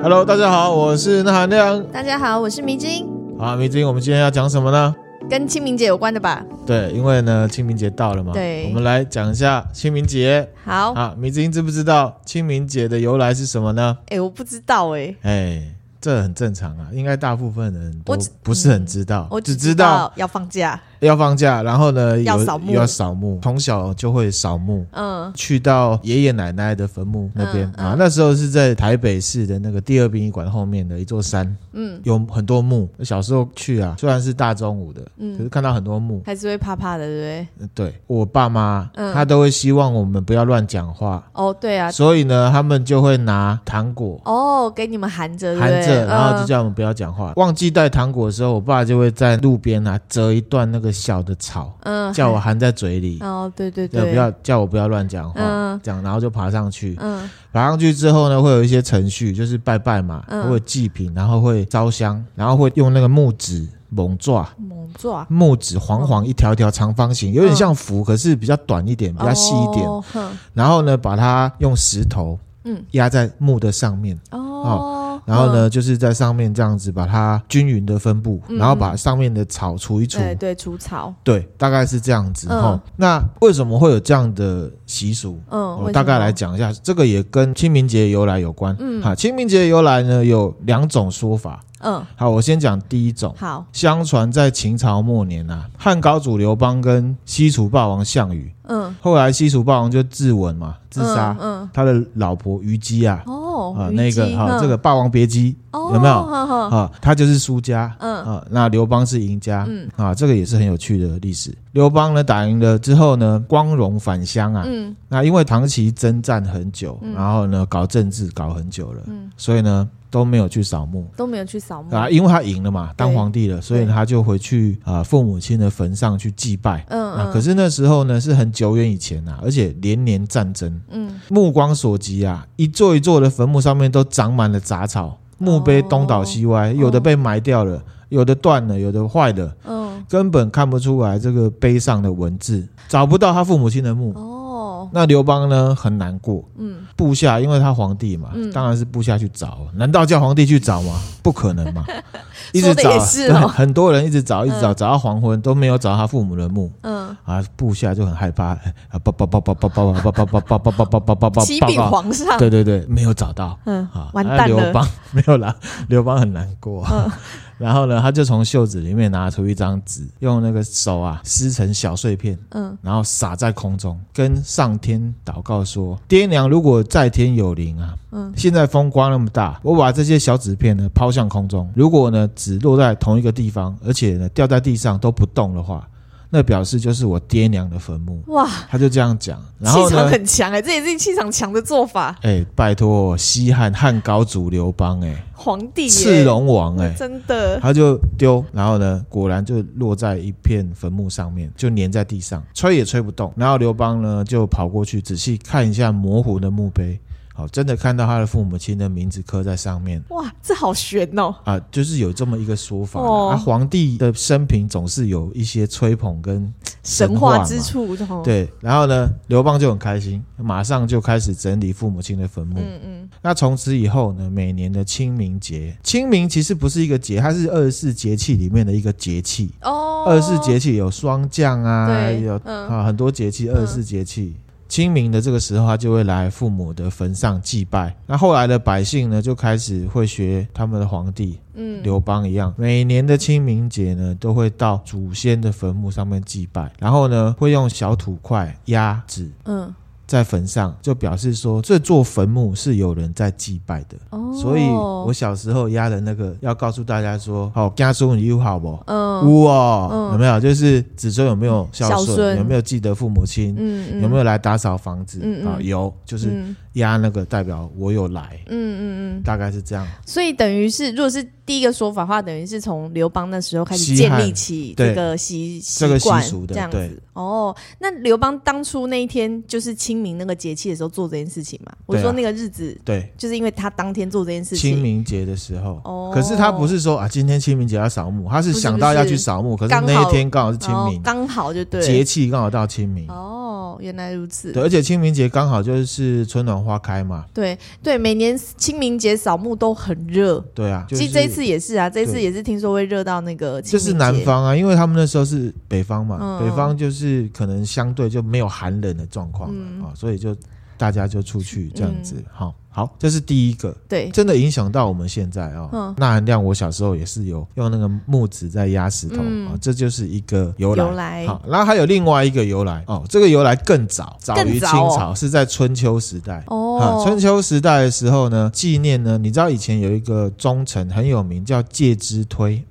Hello，大家好，我是那含亮。大家好，我是迷津。好，迷津，我们今天要讲什么呢？跟清明节有关的吧？对，因为呢，清明节到了嘛。对，我们来讲一下清明节。好，啊，迷津知不知道清明节的由来是什么呢？哎，我不知道哎。哎。这很正常啊，应该大部分人都不是很知道，我只知道要放假，要放假，然后呢，要扫墓，要扫墓，从小就会扫墓，嗯，去到爷爷奶奶的坟墓那边啊，那时候是在台北市的那个第二殡仪馆后面的一座山，嗯，有很多墓。小时候去啊，虽然是大中午的，嗯，可是看到很多墓，还是会怕怕的，对不对？对，我爸妈，他都会希望我们不要乱讲话，哦，对啊，所以呢，他们就会拿糖果，哦，给你们含着，含着。然后就叫我们不要讲话。忘记带糖果的时候，我爸就会在路边啊折一段那个小的草，嗯，叫我含在嘴里。哦，对对对，不要叫我不要乱讲话，嗯，这样，然后就爬上去。嗯，爬上去之后呢，会有一些程序，就是拜拜嘛，会祭品，然后会烧香，然后会用那个木纸猛抓，猛抓木纸黄黄一条一条长方形，有点像符，可是比较短一点，比较细一点。然后呢，把它用石头，嗯，压在木的上面。哦。然后呢，就是在上面这样子把它均匀的分布，然后把上面的草除一除，对对，除草，对，大概是这样子哈。那为什么会有这样的习俗？嗯，我大概来讲一下，这个也跟清明节由来有关。嗯，好，清明节由来呢有两种说法。嗯，好，我先讲第一种。好，相传在秦朝末年啊，汉高祖刘邦跟西楚霸王项羽，嗯，后来西楚霸王就自刎嘛，自杀，嗯，他的老婆虞姬啊，哦，啊，那个哈，这个《霸王别姬》有没有？啊，他就是输家，嗯，啊，那刘邦是赢家，嗯，啊，这个也是很有趣的历史。刘邦呢打赢了之后呢，光荣返乡啊，嗯，那因为长期征战很久，然后呢搞政治搞很久了，嗯，所以呢。都没有去扫墓，都没有去扫墓。啊，因为他赢了嘛，当皇帝了，所以他就回去啊父母亲的坟上去祭拜。嗯嗯。可是那时候呢是很久远以前呐，而且连年战争，嗯，目光所及啊，一座一座的坟墓上面都长满了杂草，墓碑东倒西歪，有的被埋掉了，有的断了，有的坏了，嗯，根本看不出来这个碑上的文字，找不到他父母亲的墓。那刘邦呢很难过，嗯，部下因为他皇帝嘛，当然是部下去找，难道叫皇帝去找吗？不可能嘛，一直找，很多人一直找，一直找，找到黄昏都没有找到他父母的墓，嗯，啊，部下就很害怕，啊，报报报报报报报报报报报报报报报报报，启禀皇上，对对对，没有找到，嗯，啊，完蛋了，刘邦 没有啦，刘邦很难过。然后呢，他就从袖子里面拿出一张纸，用那个手啊撕成小碎片，嗯，然后撒在空中，跟上天祷告说：“爹娘如果在天有灵啊，嗯，现在风刮那么大，我把这些小纸片呢抛向空中，如果呢纸落在同一个地方，而且呢掉在地上都不动的话。”那表示就是我爹娘的坟墓。哇，他就这样讲，然后，气场很强哎，这也是气场强的做法。哎，拜托西汉汉高祖刘邦哎，皇帝赤龙王哎，真的，他就丢，然后呢，果然就落在一片坟墓上面，就粘在地上，吹也吹不动，然后刘邦呢就跑过去仔细看一下模糊的墓碑。哦，真的看到他的父母亲的名字刻在上面，哇，这好悬哦！啊，就是有这么一个说法，哦、啊，皇帝的生平总是有一些吹捧跟神话，神话之处，哦、对。然后呢，刘邦就很开心，马上就开始整理父母亲的坟墓。嗯嗯。那从此以后呢，每年的清明节，清明其实不是一个节，它是二十四节气里面的一个节气。哦。二十四节气有霜降啊，有、嗯、啊很多节气，二十四节气。嗯清明的这个时候，他就会来父母的坟上祭拜。那后来的百姓呢，就开始会学他们的皇帝，嗯，刘邦一样，每年的清明节呢，都会到祖先的坟墓上面祭拜，然后呢，会用小土块压纸，嗯。在坟上就表示说，这座坟墓是有人在祭拜的，哦、所以我小时候压的那个要告诉大家说，好家书你有好不？嗯，哦，嗯、有没有？就是子孙有没有孝顺，有没有记得父母亲，嗯嗯、有没有来打扫房子？啊，有，就是。嗯压那个代表我有来，嗯嗯嗯，大概是这样。所以等于是，如果是第一个说法的话，等于是从刘邦那时候开始建立起这个习习这个习俗的这样子。哦，那刘邦当初那一天就是清明那个节气的时候做这件事情嘛？我说那个日子，对，就是因为他当天做这件事情。清明节的时候，哦，可是他不是说啊，今天清明节要扫墓，他是想到要去扫墓，可是那一天刚好是清明，刚好就对，节气刚好到清明。哦。哦，原来如此。对，而且清明节刚好就是春暖花开嘛。对对，每年清明节扫墓都很热。对啊，其实这一次也是啊，这一次也是听说会热到那个。就是南方啊，因为他们那时候是北方嘛，嗯、北方就是可能相对就没有寒冷的状况啊、嗯哦，所以就大家就出去这样子，哈、嗯。好，这是第一个，对，真的影响到我们现在哦。嗯，钠含量，我小时候也是有用那个木子在压石头啊、嗯哦，这就是一个由来。由来好，然后还有另外一个由来哦，这个由来更早，早于清朝，哦、是在春秋时代哦。春秋时代的时候呢，纪念呢，你知道以前有一个忠臣很有名，叫介之推。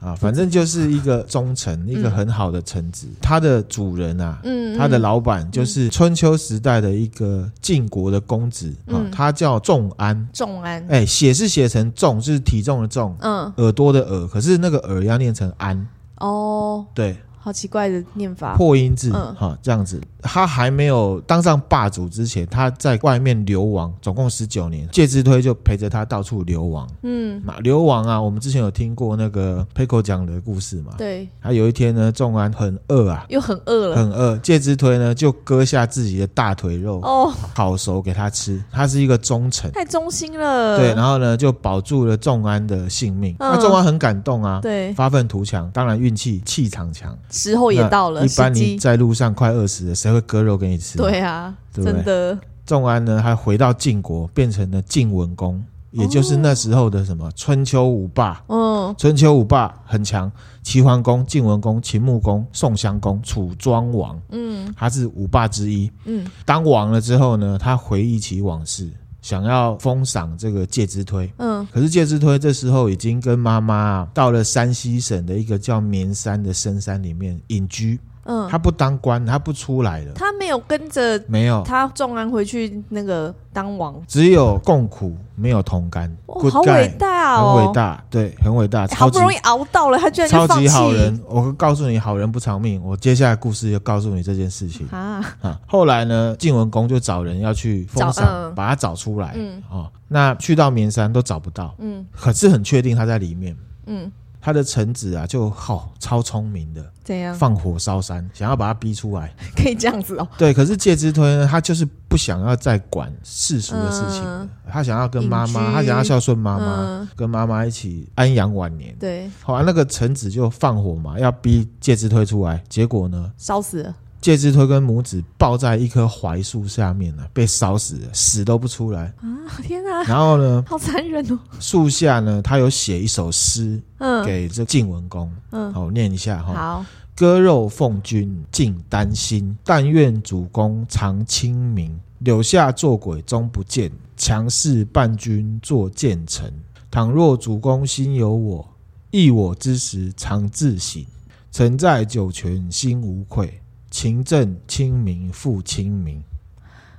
啊，反正就是一个忠臣，一个很好的臣子。他的主人啊，嗯，他的老板就是春秋时代的一个晋国的公子啊，他叫仲安。仲安，哎，写是写成仲，就是体重的重，嗯，耳朵的耳，可是那个耳要念成安。哦，对。好奇怪的念法，破音字，哈、嗯，这样子。他还没有当上霸主之前，他在外面流亡，总共十九年。介之推就陪着他到处流亡，嗯，嘛，流亡啊。我们之前有听过那个 Peiko 讲的故事嘛？对。他有一天呢，仲安很饿啊，又很饿了，很饿。介之推呢，就割下自己的大腿肉，哦，烤熟给他吃。他是一个忠臣，太忠心了。对，然后呢，就保住了仲安的性命。嗯、那仲安很感动啊，对，发愤图强，当然运气气场强。时候也到了，一般你在路上快饿死了，谁会割肉给你吃？对啊，对对真的。仲安呢，还回到晋国，变成了晋文公，也就是那时候的什么春秋五霸。嗯，春秋五霸很强，齐桓公、晋文公、秦穆公、宋襄公、楚庄王。嗯，他是五霸之一。嗯，当王了之后呢，他回忆起往事。想要封赏这个介之推，嗯，可是介之推这时候已经跟妈妈啊到了山西省的一个叫绵山的深山里面隐居。嗯，他不当官，他不出来了。他没有跟着，没有他仲安回去那个当王，只有共苦，没有同甘。好伟大哦，很伟大，对，很伟大。好不容易熬到了，他居然超级好人。我告诉你，好人不长命。我接下来故事就告诉你这件事情啊。啊，后来呢，晋文公就找人要去封赏，把他找出来。嗯，哦，那去到绵山都找不到。嗯，可是很确定他在里面。嗯。他的臣子啊，就好、哦、超聪明的，怎样？放火烧山，想要把他逼出来，可以这样子哦。对，可是介之推呢，他就是不想要再管世俗的事情、嗯、他想要跟妈妈，他想要孝顺妈妈，嗯、跟妈妈一起安养晚年。对，好啊那个臣子就放火嘛，要逼介之推出来，结果呢，烧死了。介之推跟母子抱在一棵槐树下面呢，被烧死了，死都不出来啊！天哪！然后呢？好残忍哦！树下呢，他有写一首诗，嗯，给这晋文公，嗯，好念一下哈。好，割肉奉君尽丹心，但愿主公常清明。柳下做鬼终不见，强势伴君作谏臣。倘若主公心有我，忆我之时常自省。臣在九泉心无愧。勤政亲民复亲民，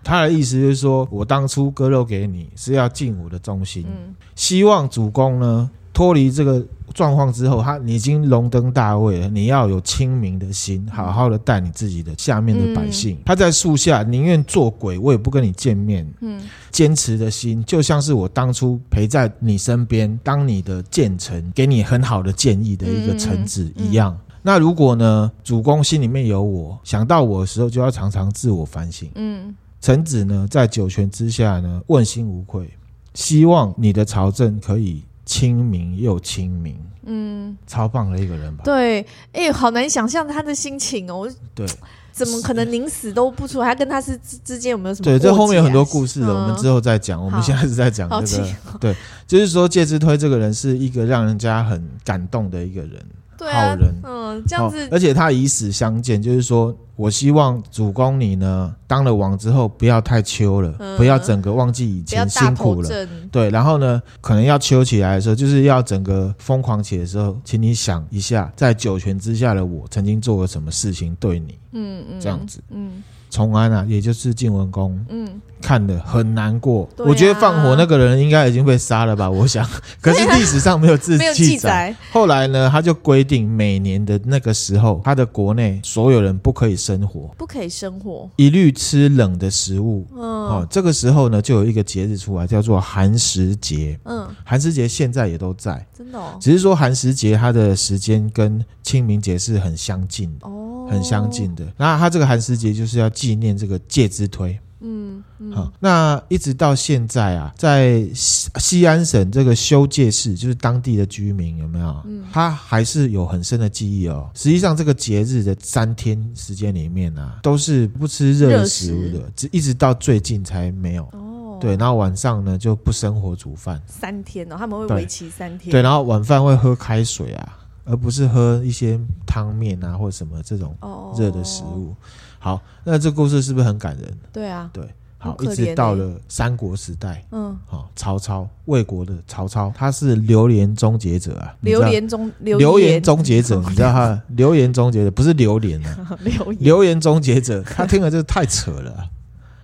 他的意思就是说，我当初割肉给你是要尽我的忠心，嗯、希望主公呢脱离这个状况之后，他已经荣登大位了，你要有清明的心，好好的待你自己的下面的百姓。嗯、他在树下宁愿做鬼，我也不跟你见面。嗯，坚持的心就像是我当初陪在你身边，当你的谏臣，给你很好的建议的一个臣子一样。那如果呢，主公心里面有我，想到我的时候，就要常常自我反省。嗯，臣子呢，在九泉之下呢，问心无愧，希望你的朝政可以清明又清明。嗯，超棒的一个人吧？对，哎、欸，好难想象他的心情哦。对，怎么可能宁死都不出来？他跟他是之间有没有什么？对，这后面有很多故事的，嗯、我们之后再讲。我们现在是在讲这个。对，就是说介之推这个人是一个让人家很感动的一个人。对啊、好人，嗯，这样子、哦，而且他以死相见，就是说我希望主公你呢当了王之后不要太秋了，嗯、不要整个忘记以前辛苦了，对，然后呢可能要秋起来的时候，就是要整个疯狂起来的时候，请你想一下，在九泉之下的我曾经做了什么事情对你，嗯嗯，这样子，嗯。从安啊，也就是晋文公，嗯，看的很难过。啊、我觉得放火那个人应该已经被杀了吧？我想，可是历史上没有字记载。后来呢，他就规定每年的那个时候，他的国内所有人不可以生火，不可以生火，一律吃冷的食物。嗯，哦，这个时候呢，就有一个节日出来，叫做寒食节。嗯，寒食节现在也都在，真的、哦，只是说寒食节它的时间跟清明节是很相近的。哦。很相近的。那他这个寒食节就是要纪念这个介之推。嗯，好，那一直到现在啊，在西西安省这个修界市，就是当地的居民有没有？嗯，他还是有很深的记忆哦。实际上，这个节日的三天时间里面啊，都是不吃热食物的，只一直到最近才没有。哦，对，然后晚上呢就不生火煮饭。三天哦，他们会为期三天。对，然后晚饭会喝开水啊，而不是喝一些汤面啊或者什么这种热的食物。好，那这故事是不是很感人？对啊，对，好，一直到了三国时代，嗯，好，曹操，魏国的曹操，他是流言终结者啊，流言终流言。终结者，你知道他 流言终结者不是榴莲啊，流言。终结者，他听了这个太扯了，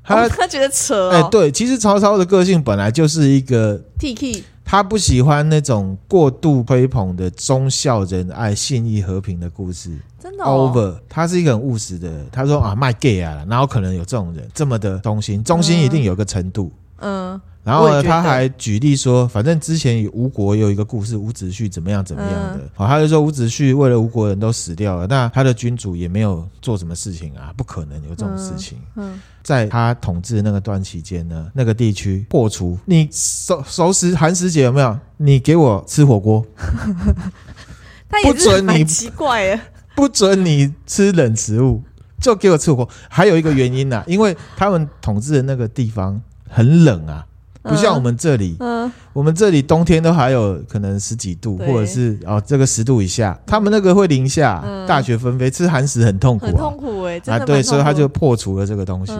他他觉得扯，哎，对，其实曹操的个性本来就是一个 T K。他不喜欢那种过度吹捧的忠孝仁爱、信义和平的故事。真的、哦、over，他是一个很务实的人。他说啊，卖 gay 啊，然后可能有这种人这么的忠心？忠心一定有个程度。嗯。嗯然后呢，他还举例说，反正之前吴国有一个故事，伍子胥怎么样怎么样的。好、嗯，他就说伍子胥为了吴国人都死掉了，那他的君主也没有做什么事情啊，不可能有这种事情。嗯，嗯在他统治的那个段期间呢，那个地区破除你熟熟食寒食节有没有？你给我吃火锅，他也是蛮奇怪的，不准你吃冷食物，就给我吃火锅。还有一个原因呢、啊，因为他们统治的那个地方很冷啊。不像我们这里，嗯，我们这里冬天都还有可能十几度，或者是哦这个十度以下，他们那个会零下，大雪纷飞，吃寒食很痛苦，很痛苦哎，啊对，所以他就破除了这个东西，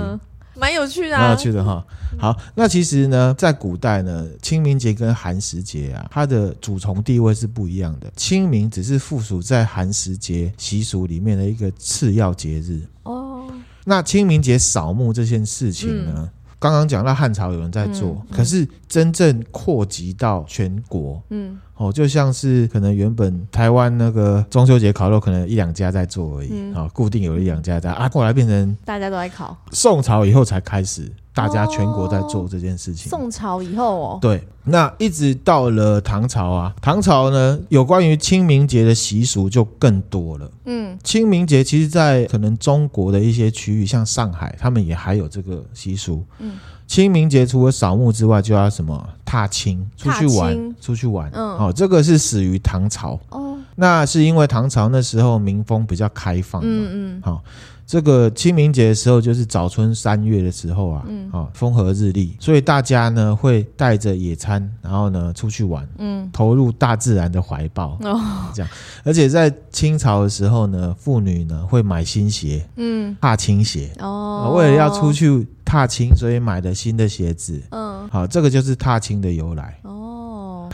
蛮有趣的，蛮有趣的哈。好，那其实呢，在古代呢，清明节跟寒食节啊，它的主从地位是不一样的。清明只是附属在寒食节习俗里面的一个次要节日。哦。那清明节扫墓这件事情呢？刚刚讲到汉朝有人在做，可是真正扩及到全国，嗯，哦，就像是可能原本台湾那个中秋节烤肉，可能一两家在做而已，啊、嗯，固定有一两家在啊，后来变成大家都在烤。宋朝以后才开始，大家全国在做这件事情。宋朝以后哦，对，那一直到了唐朝啊，唐朝呢，有关于清明节的习俗就更多了。嗯，清明节其实，在可能中国的一些区域，像上海，他们也还有这个习俗。嗯，清明节除了扫墓之外，就要什么踏青，出去玩，出去玩。嗯，哦，这个是始于唐朝。哦，那是因为唐朝那时候民风比较开放。嗯嗯，好。这个清明节的时候，就是早春三月的时候啊，嗯，啊，风和日丽，所以大家呢会带着野餐，然后呢出去玩，嗯，投入大自然的怀抱，哦，这样。而且在清朝的时候呢，妇女呢会买新鞋，嗯，踏青鞋，哦，为了要出去踏青，所以买的新的鞋子，嗯，好，这个就是踏青的由来，哦，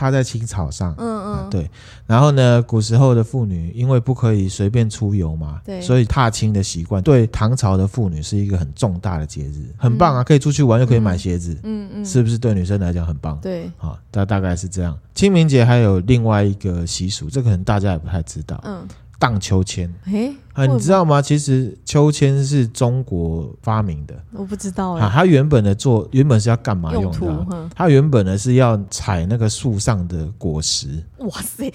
踏在青草上，嗯嗯。对，然后呢，古时候的妇女因为不可以随便出游嘛，对，所以踏青的习惯对唐朝的妇女是一个很重大的节日，很棒啊，可以出去玩又可以买鞋子，嗯嗯，是不是对女生来讲很棒？对，好，大大概是这样。清明节还有另外一个习俗，这个可能大家也不太知道，嗯。荡秋千，你知道吗？其实秋千是中国发明的，我不知道啊。它原本的做原本是要干嘛用的？它原本呢是要采那个树上的果实。哇塞！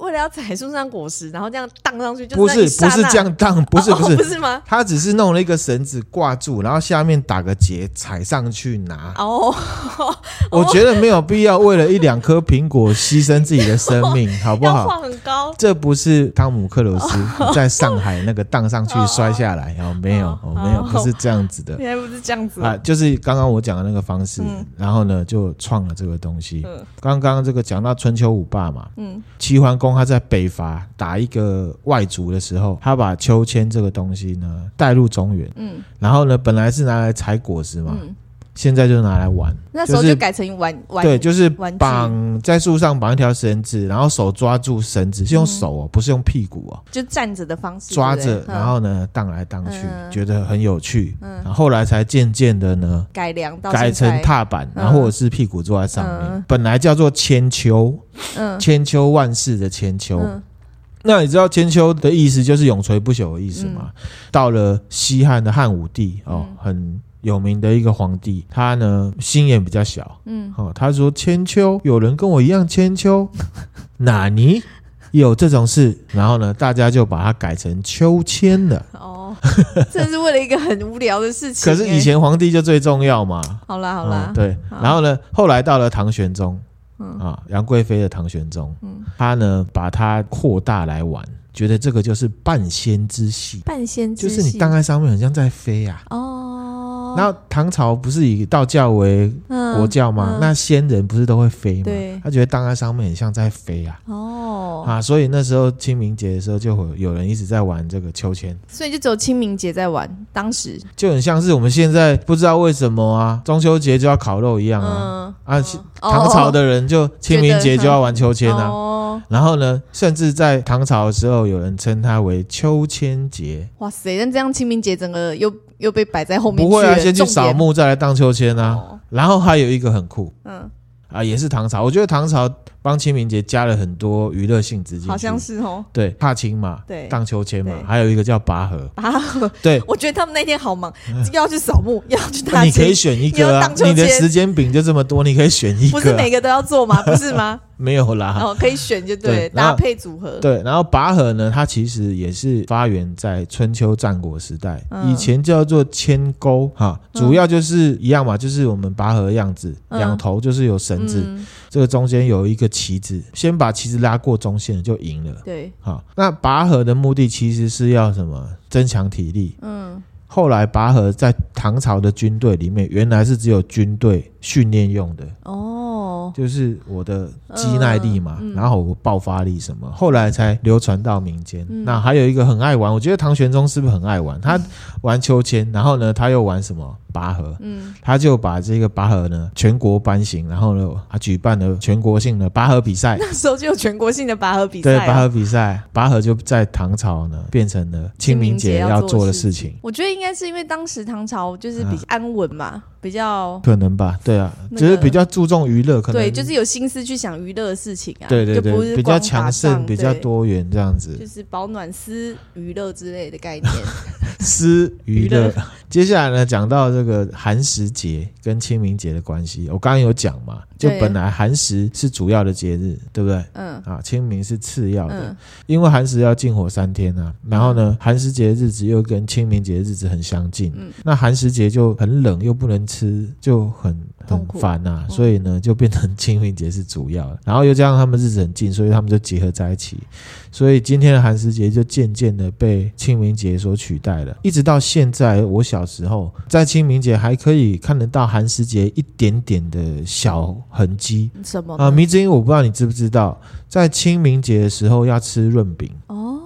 为了要采树上果实，然后这样荡上去，就不是不是这样荡，不是不是、哦、不是吗？他只是弄了一个绳子挂住，然后下面打个结，踩上去拿。哦，我觉得没有必要为了一两颗苹果牺牲自己的生命，哦、好不好？要很高，这不是汤姆克鲁斯在上海那个荡上去摔下来，哦，没有，哦，没有，不是这样子的。原来不是这样子啊，就是刚刚我讲的那个方式，嗯、然后呢就创了这个东西。嗯、刚刚这个讲到春秋五霸嘛，嗯，齐桓公。他在北伐打一个外族的时候，他把秋千这个东西呢带入中原，嗯，然后呢，本来是拿来采果实嘛。嗯现在就拿来玩，那时候就改成玩玩，对，就是绑在树上绑一条绳子，然后手抓住绳子，是用手哦，不是用屁股哦，就站着的方式抓着，然后呢荡来荡去，觉得很有趣，然后后来才渐渐的呢改良到改成踏板，然后或者是屁股坐在上面，本来叫做千秋，嗯，千秋万世的千秋，那你知道千秋的意思就是永垂不朽的意思吗？到了西汉的汉武帝哦，很。有名的一个皇帝，他呢心眼比较小，嗯，哦，他说千秋，有人跟我一样千秋，哪尼？有这种事，然后呢，大家就把它改成秋千了。哦，这是为了一个很无聊的事情。可是以前皇帝就最重要嘛。好啦好啦，嗯、对。然后呢，后来到了唐玄宗，嗯、啊，杨贵妃的唐玄宗，嗯，他呢把它扩大来玩，觉得这个就是半仙之戏。半仙之戏就是你荡在上面，很像在飞呀、啊。哦。然后唐朝不是以道教为国教吗？嗯嗯、那仙人不是都会飞吗？他觉得荡在上面很像在飞啊。哦，啊，所以那时候清明节的时候，就会有人一直在玩这个秋千。所以就只有清明节在玩，当时就很像是我们现在不知道为什么啊，中秋节就要烤肉一样啊。嗯、啊，唐朝的人就清明节就要玩秋千啊。哦、然后呢，甚至在唐朝的时候，有人称它为秋千节。哇塞，那这样清明节整个又。又被摆在后面。不会啊，先去扫墓，再来荡秋千啊。哦、然后还有一个很酷，嗯，啊，也是唐朝。我觉得唐朝。帮清明节加了很多娱乐性质进去，好像是哦。对，踏青嘛，对，荡秋千嘛，对还有一个叫拔河。拔河，对，我觉得他们那天好忙，又要去扫墓，又要去踏青。你可以选一个啊，你的时间饼就这么多，你可以选一个。不是每个都要做吗？不是吗？没有啦，哦，可以选就对，对搭配组合。对，然后拔河呢，它其实也是发源在春秋战国时代，嗯、以前叫做牵钩哈，主要就是一样嘛，就是我们拔河的样子，两、嗯、头就是有绳子。嗯这个中间有一个旗子，先把旗子拉过中线就赢了。对，好，那拔河的目的其实是要什么？增强体力。嗯，后来拔河在唐朝的军队里面，原来是只有军队训练用的。哦。就是我的肌耐力嘛，嗯嗯、然后我爆发力什么，后来才流传到民间。嗯、那还有一个很爱玩，我觉得唐玄宗是不是很爱玩？他玩秋千，然后呢，他又玩什么拔河？嗯，他就把这个拔河呢全国颁行，然后呢，他举办了全国性的拔河比赛。那时候就有全国性的拔河比赛。对，拔河比赛，拔河就在唐朝呢变成了清明节要做的事情。我觉得应该是因为当时唐朝就是比较安稳嘛。啊比较可能吧，对啊，就是比较注重娱乐，可能对，就是有心思去想娱乐的事情啊，对对对，比较强盛，比较多元这样子，就是保暖思娱乐之类的概念，思娱乐。接下来呢，讲到这个寒食节跟清明节的关系，我刚刚有讲嘛，就本来寒食是主要的节日，对不对？嗯，啊，清明是次要的，因为寒食要禁火三天啊，然后呢，寒食节日子又跟清明节日子很相近，嗯，那寒食节就很冷又不能。吃就很很烦呐，所以呢，就变成清明节是主要的，然后又加上他们日子很近，所以他们就结合在一起，所以今天的寒食节就渐渐的被清明节所取代了。一直到现在，我小时候在清明节还可以看得到寒食节一点点的小痕迹。什么啊？迷之音，我不知道你知不知道，在清明节的时候要吃润饼哦，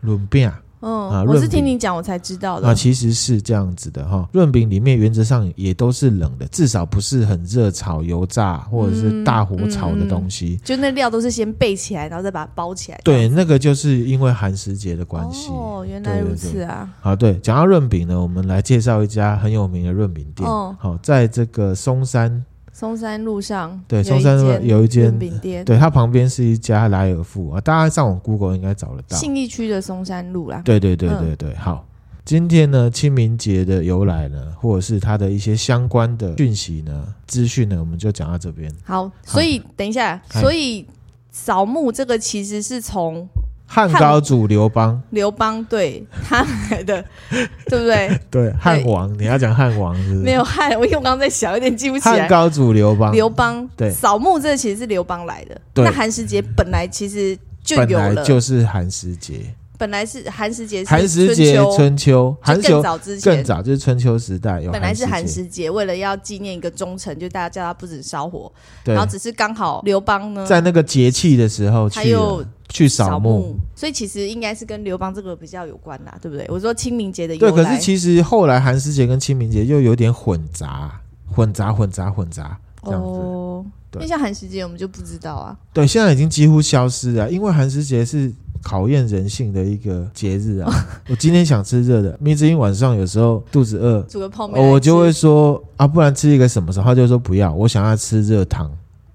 润饼啊。嗯，啊、我是听你讲我才知道的。啊，其实是这样子的哈，润饼里面原则上也都是冷的，至少不是很热炒、油炸或者是大火炒的东西。嗯嗯、就那料都是先备起来，然后再把它包起来。对，那个就是因为寒食节的关系。哦，原来如此啊。啊，对，讲到润饼呢，我们来介绍一家很有名的润饼店。哦，好，在这个松山。松山路上，对，松山路有一间润饼店，对，它旁边是一家莱尔富啊，大家上网 Google 应该找得到。信义区的松山路啦。对对对对对，好，今天呢，清明节的由来呢，或者是它的一些相关的讯息呢、资讯呢，我们就讲到这边。好，所以等一下，所以扫墓这个其实是从。汉高祖刘邦，刘邦对他来的，对不对？对汉王，你要讲汉王是？没有汉，我因为我刚刚在想，有点记不起来。汉高祖刘邦，刘邦对扫墓这个其实是刘邦来的。那寒食节本来其实就有了，就是寒食节。本来是寒食节，寒食节春秋，寒更早之前，更早就是春秋时代有。本来是寒食节，为了要纪念一个忠臣，就大家叫他不准烧火。对，然后只是刚好刘邦呢，在那个节气的时候，他又。去扫墓，所以其实应该是跟刘邦这个比较有关啦，对不对？我说清明节的由来，对，可是其实后来寒食节跟清明节又有点混杂，混杂，混杂，混杂这样子。哦，对，因为像寒食节我们就不知道啊。对，现在已经几乎消失了，因为寒食节是考验人性的一个节日啊。我今天想吃热的，明知因晚上有时候肚子饿，煮个泡面，我就会说啊，不然吃一个什么时候？他就说不要，我想要吃热汤。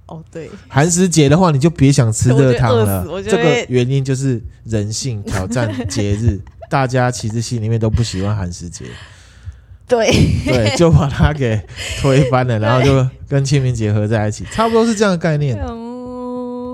哦，对，寒食节的话，你就别想吃热汤了。这个原因就是人性挑战节日，大家其实心里面都不喜欢寒食节。对对，就把它给推翻了，然后就跟清明节合在一起，差不多是这样的概念。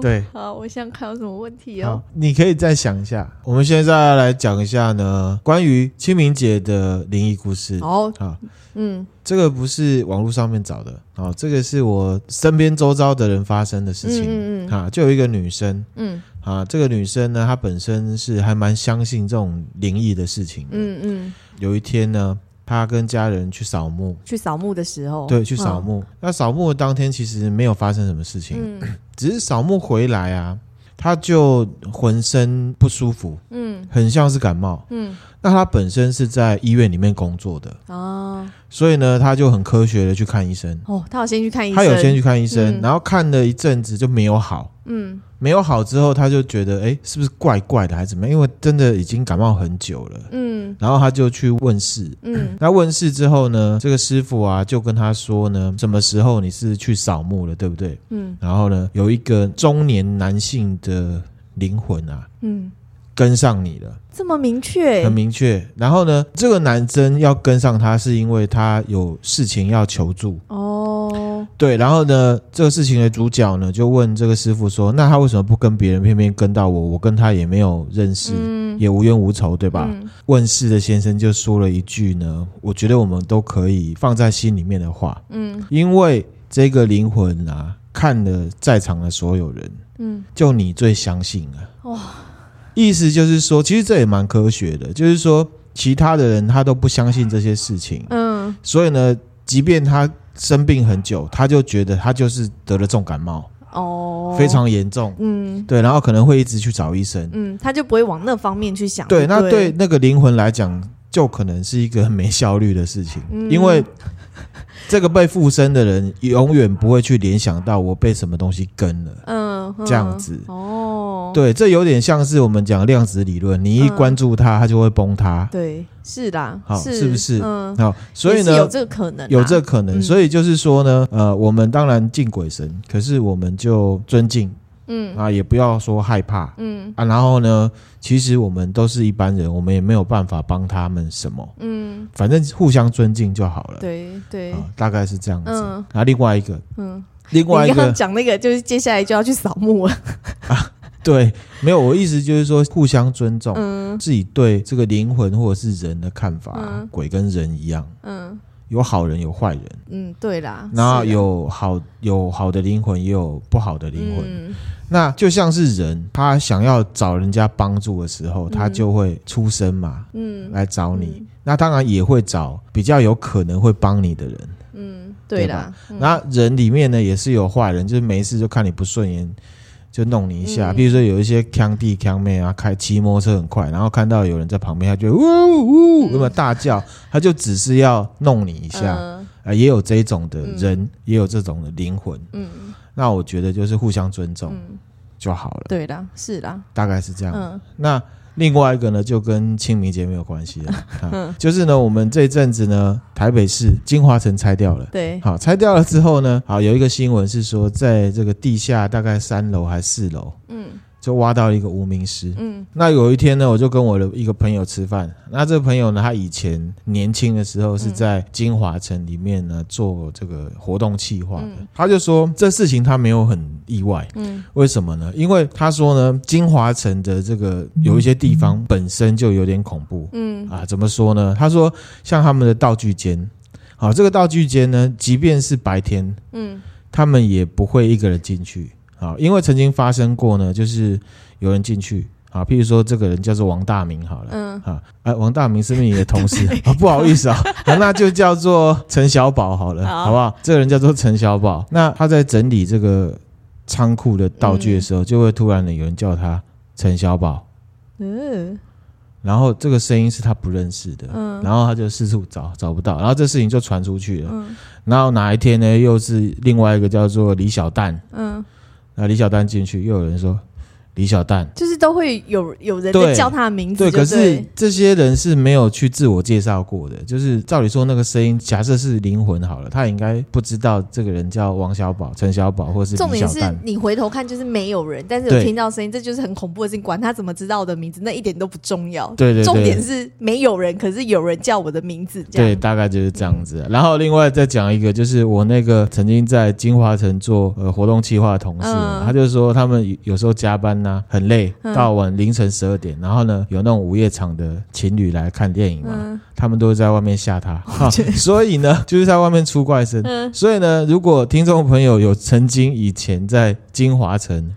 对，好，我想看有什么问题哦。你可以再想一下。我们现在来讲一下呢，关于清明节的灵异故事。哦，好，嗯，这个不是网络上面找的，哦，这个是我身边周遭的人发生的事情。嗯嗯，啊，就有一个女生，嗯，啊，这个女生呢，她本身是还蛮相信这种灵异的事情的。嗯嗯，有一天呢。他跟家人去扫墓，去扫墓的时候，对，去扫墓。嗯、那扫墓的当天其实没有发生什么事情，嗯、只是扫墓回来啊，他就浑身不舒服，嗯，很像是感冒，嗯。那他本身是在医院里面工作的。哦，所以呢，他就很科学的去看医生。哦，他有先去看医生，他有先去看医生，嗯、然后看了一阵子就没有好，嗯。没有好之后，他就觉得，哎，是不是怪怪的，还是怎么样？因为真的已经感冒很久了。嗯，然后他就去问事。嗯，那问事之后呢，这个师傅啊，就跟他说呢，什么时候你是去扫墓了，对不对？嗯，然后呢，有一个中年男性的灵魂啊，嗯，跟上你了。这么明确，很明确。然后呢，这个男生要跟上他，是因为他有事情要求助。哦，对。然后呢，这个事情的主角呢，就问这个师傅说：“那他为什么不跟别人，偏偏跟到我？我跟他也没有认识，嗯、也无冤无仇，对吧？”嗯、问世的先生就说了一句呢，我觉得我们都可以放在心里面的话。嗯，因为这个灵魂啊，看了在场的所有人，嗯，就你最相信啊。哇。意思就是说，其实这也蛮科学的，就是说，其他的人他都不相信这些事情，嗯，所以呢，即便他生病很久，他就觉得他就是得了重感冒，哦，非常严重，嗯，对，然后可能会一直去找医生，嗯，他就不会往那方面去想，对，那对那个灵魂来讲，就可能是一个很没效率的事情，嗯，因为。这个被附身的人永远不会去联想到我被什么东西跟了，嗯，这样子。哦，对，这有点像是我们讲量子理论，你一关注它，它就会崩塌，对，是的，好，是不是？嗯，好，所以呢，有这个可能，有这个可能，所以就是说呢，呃，我们当然敬鬼神，可是我们就尊敬。嗯。啊，也不要说害怕，嗯。啊，然后呢，其实我们都是一般人，我们也没有办法帮他们什么，嗯，反正互相尊敬就好了。对对，大概是这样子。嗯，然后另外一个，嗯，另外一个讲那个，就是接下来就要去扫墓了。啊，对，没有，我意思就是说互相尊重，嗯，自己对这个灵魂或者是人的看法，鬼跟人一样，嗯。有好人有坏人，嗯，对啦。然后有好有好的灵魂，也有不好的灵魂。嗯、那就像是人，他想要找人家帮助的时候，嗯、他就会出声嘛，嗯，来找你。嗯、那当然也会找比较有可能会帮你的人，嗯，对吧？嗯、那人里面呢，也是有坏人，就是没事就看你不顺眼。就弄你一下，比如说有一些腔弟腔妹啊，开骑摩托车很快，然后看到有人在旁边，他就呜呜，有没有大叫？他就只是要弄你一下，啊，也有这种的人，也有这种的灵魂。嗯，那我觉得就是互相尊重就好了。对的，是的，大概是这样。嗯，那。另外一个呢，就跟清明节没有关系了，啊，就是呢，我们这阵子呢，台北市金华城拆掉了，对，好，拆掉了之后呢，好，有一个新闻是说，在这个地下大概三楼还是四楼，嗯。就挖到一个无名尸。嗯，那有一天呢，我就跟我的一个朋友吃饭。那这个朋友呢，他以前年轻的时候是在金华城里面呢做这个活动企划的。嗯、他就说这事情他没有很意外。嗯，为什么呢？因为他说呢，金华城的这个有一些地方本身就有点恐怖。嗯啊，怎么说呢？他说像他们的道具间，好，这个道具间呢，即便是白天，嗯，他们也不会一个人进去。啊，因为曾经发生过呢，就是有人进去啊，譬如说这个人叫做王大明好了，嗯，啊，哎，王大明是不是你的同事 啊？不好意思啊，那就叫做陈小宝好了，好，好不好？这个人叫做陈小宝，那他在整理这个仓库的道具的时候，就会突然的有人叫他陈小宝，嗯，然后这个声音是他不认识的，嗯，然后他就四处找找不到，然后这事情就传出去了，嗯，然后哪一天呢，又是另外一个叫做李小蛋，嗯。那李小丹进去，又有人说：“李小蛋，就是都会有有人在叫他的名字对。对，可是这些人是没有去自我介绍过的。就是照理说，那个声音假设是灵魂好了，他应该不知道这个人叫王小宝、陈小宝，或是李小蛋。重点是你回头看，就是没有人，但是有听到声音，这就是很恐怖的事情。管他怎么知道我的名字，那一点都不重要。对对对，重点是没有人，可是有人叫我的名字。对，大概就是这样子。然后另外再讲一个，就是我那个曾经在金华城做呃活动企划的同事，嗯、他就说他们有时候加班呢、啊、很累，到晚凌晨十二点，然后呢有那种午夜场的情侣来看电影嘛，嗯、他们都在外面吓他，所以呢就是在外面出怪声。嗯、所以呢，如果听众朋友有曾经以前在金华城。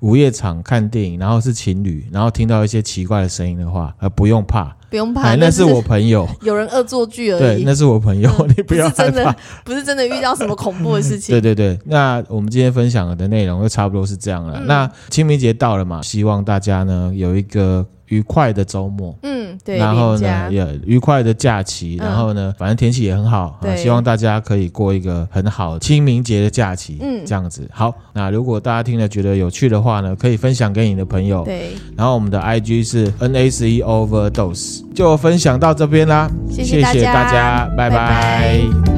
午夜场看电影，然后是情侣，然后听到一些奇怪的声音的话，呃，不用怕，不用怕，那是我朋友，有人恶作剧而已。对，那是我朋友，嗯、你不要害怕，不是真的，不是真的遇到什么恐怖的事情。对对对，那我们今天分享的内容就差不多是这样了。嗯、那清明节到了嘛，希望大家呢有一个。愉快的周末，嗯，对，然后呢，也愉快的假期，然后呢，反正天气也很好，对，希望大家可以过一个很好清明节的假期，嗯，这样子。好，那如果大家听了觉得有趣的话呢，可以分享给你的朋友，对。然后我们的 IG 是 NACE Overdose，就分享到这边啦，谢谢大家，拜拜。